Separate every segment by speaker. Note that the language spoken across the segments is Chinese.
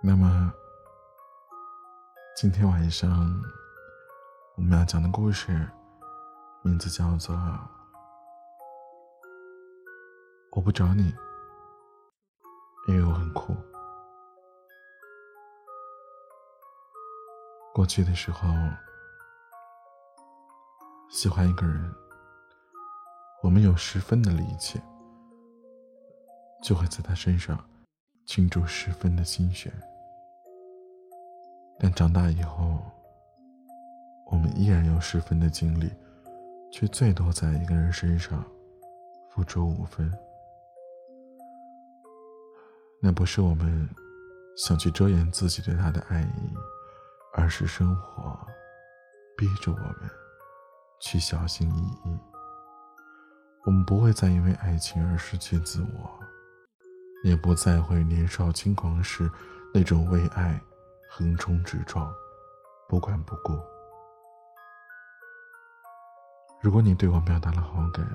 Speaker 1: 那么，今天晚上我们要讲的故事，名字叫做《我不找你，因为我很酷》。过去的时候，喜欢一个人，我们有十分的力气，就会在他身上倾注十分的心血。但长大以后，我们依然有十分的精力，却最多在一个人身上付出五分。那不是我们想去遮掩自己对他的爱意，而是生活逼着我们去小心翼翼。我们不会再因为爱情而失去自我，也不再会年少轻狂时那种为爱。横冲直撞，不管不顾。如果你对我表达了好感，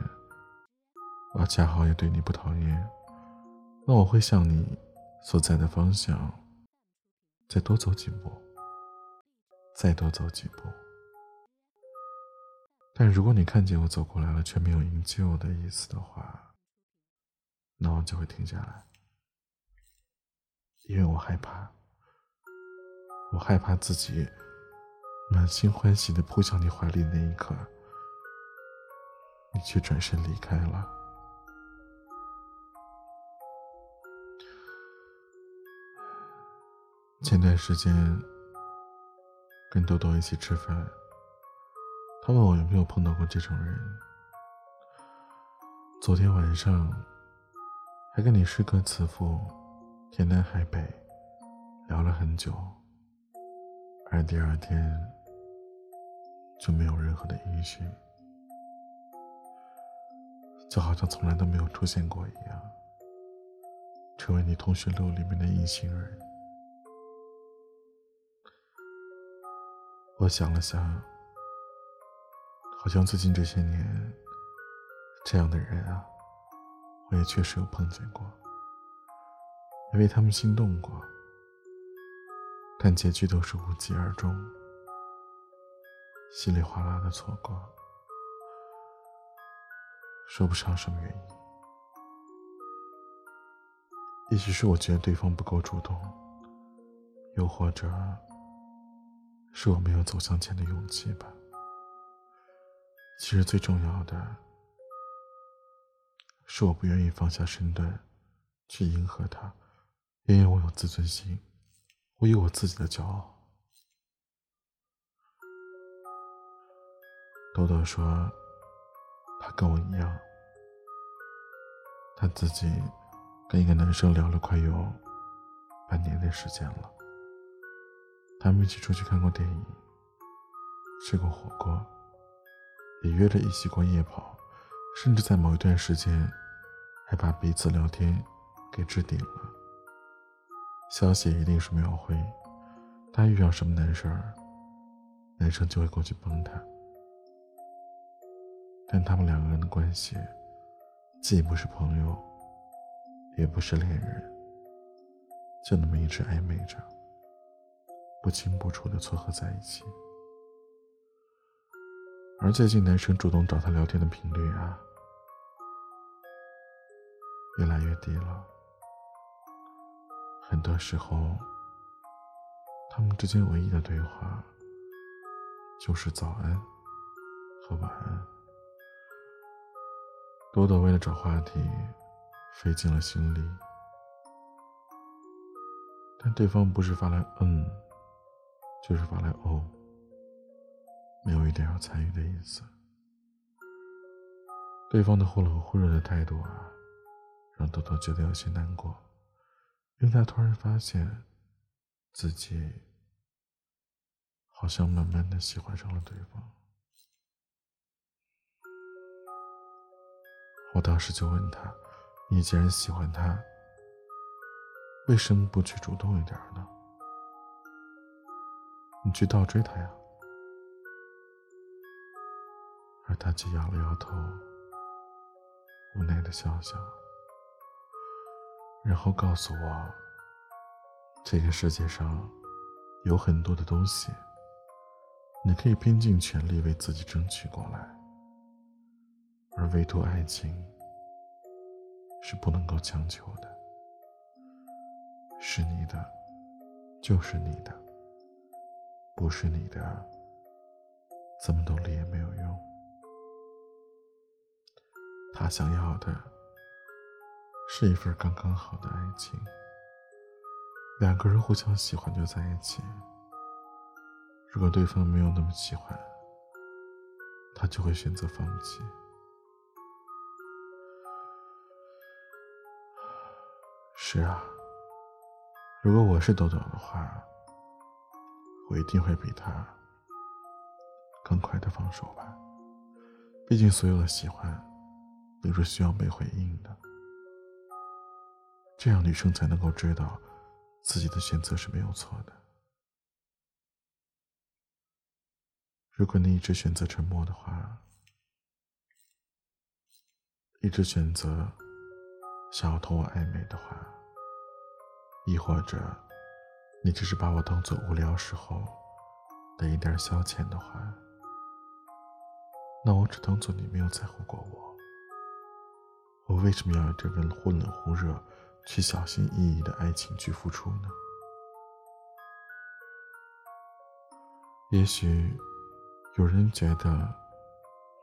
Speaker 1: 我恰好也对你不讨厌，那我会向你所在的方向再多走几步，再多走几步。但如果你看见我走过来了，却没有营救的意思的话，那我就会停下来，因为我害怕。我害怕自己满心欢喜的扑向你怀里那一刻，你却转身离开了。前段时间跟豆豆一起吃饭，他问我有没有碰到过这种人。昨天晚上还跟你诗歌词赋，天南海北聊了很久。而第二天就没有任何的音讯，就好像从来都没有出现过一样，成为你通讯录里面的隐形人。我想了想，好像最近这些年，这样的人啊，我也确实有碰见过，也为他们心动过。但结局都是无疾而终，稀里哗啦的错过，说不上什么原因。也许是我觉得对方不够主动，又或者是我没有走向前的勇气吧。其实最重要的是我不愿意放下身段去迎合他，因为我有自尊心。我有我自己的骄傲。豆豆说，他跟我一样，他自己跟一个男生聊了快有半年的时间了。他们一起出去看过电影，吃过火锅，也约着一起过夜跑，甚至在某一段时间还把彼此聊天给置顶了。消息一定是秒回，他遇上什么难事儿，男生就会过去帮他。但他们两个人的关系，既不是朋友，也不是恋人，就那么一直暧昧着，不清不楚的撮合在一起。而最近男生主动找他聊天的频率啊，越来越低了。很多时候，他们之间唯一的对话就是早安和晚安。多多为了找话题，费尽了心力，但对方不是发来嗯，就是发来哦，没有一点要参与的意思。对方的忽冷忽热的态度啊，让多多觉得有些难过。因为他突然发现，自己好像慢慢的喜欢上了对方。我当时就问他：“你既然喜欢他，为什么不去主动一点呢？你去倒追他呀？”而他却摇了摇头，无奈的笑笑。然后告诉我，这个世界上有很多的东西，你可以拼尽全力为自己争取过来，而唯独爱情是不能够强求的。是你的，就是你的；不是你的，怎么努力也没有用。他想要的是一份刚刚好的爱情，两个人互相喜欢就在一起。如果对方没有那么喜欢，他就会选择放弃。是啊。如果我是豆豆的话，我一定会比他更快的放手吧。毕竟，所有的喜欢都是需要被回应的，这样女生才能够知道自己的选择是没有错的。如果你一直选择沉默的话，一直选择想要同我暧昧的话，亦或者，你只是把我当做无聊时候的一点消遣的话，那我只当做你没有在乎过我。我为什么要这份忽冷忽热、去小心翼翼的爱情去付出呢？也许有人觉得，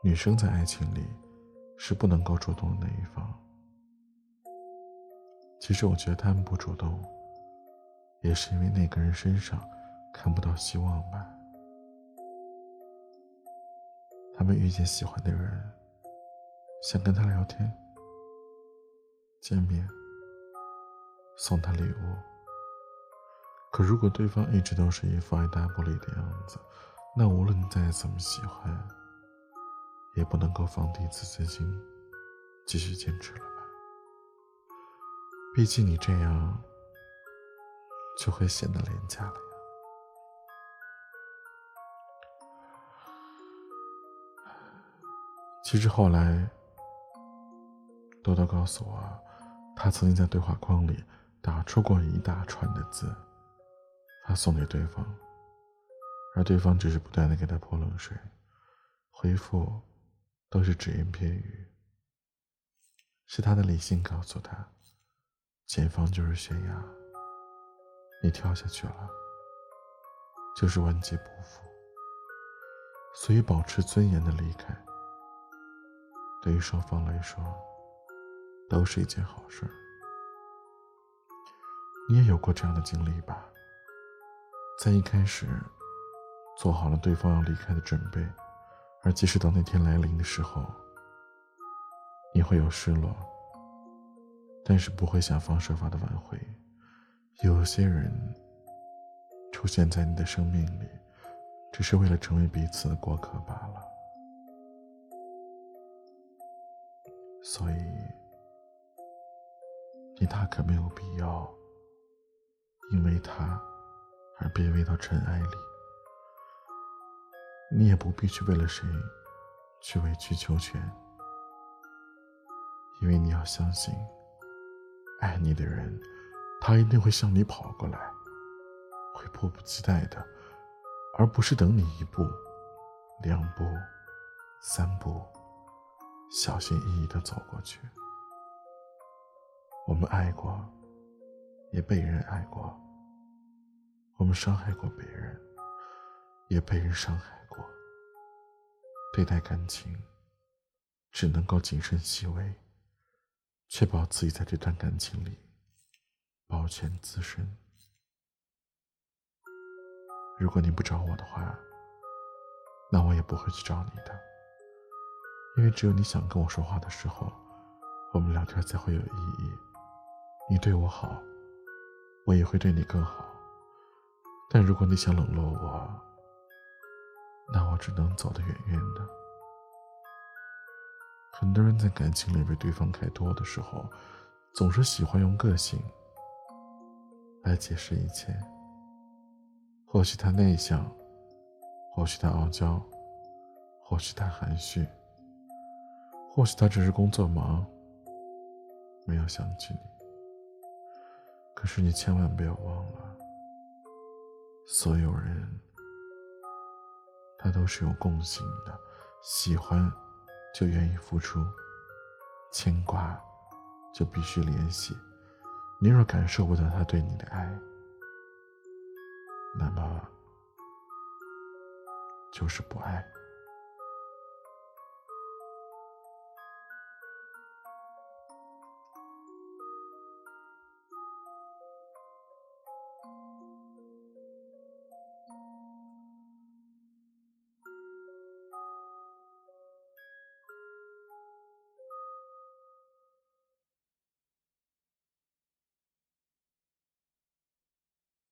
Speaker 1: 女生在爱情里是不能够主动的那一方。其实我觉得他们不主动，也是因为那个人身上看不到希望吧。他们遇见喜欢的人，想跟他聊天、见面、送他礼物。可如果对方一直都是一副爱答不理的样子，那无论再怎么喜欢，也不能够放低自尊心，继续坚持了吧。毕竟你这样就会显得廉价了呀。其实后来，多多告诉我，他曾经在对话框里打出过一大串的字，发送给对方，而对方只是不断的给他泼冷水，回复都是只言片语。是他的理性告诉他。前方就是悬崖，你跳下去了，就是万劫不复。所以，保持尊严的离开，对于双方来说，都是一件好事。你也有过这样的经历吧？在一开始，做好了对方要离开的准备，而即使到那天来临的时候，你会有失落。但是不会想方设法的挽回。有些人出现在你的生命里，只是为了成为彼此的过客罢了。所以，你大可没有必要因为他而卑微到尘埃里。你也不必去为了谁去委曲求全，因为你要相信。爱你的人，他一定会向你跑过来，会迫不及待的，而不是等你一步、两步、三步，小心翼翼的走过去。我们爱过，也被人爱过；我们伤害过别人，也被人伤害过。对待感情，只能够谨慎细微。确保自己在这段感情里保全自身。如果你不找我的话，那我也不会去找你的。因为只有你想跟我说话的时候，我们聊天才会有意义。你对我好，我也会对你更好。但如果你想冷落我，那我只能走得远远的。很多人在感情里为对方开脱的时候，总是喜欢用个性来解释一切。或许他内向，或许他傲娇，或许他含蓄，或许他只是工作忙，没有想起你。可是你千万不要忘了，所有人他都是有共性的，喜欢就愿意付出，牵挂就必须联系。你若感受不到他对你的爱，那么就是不爱。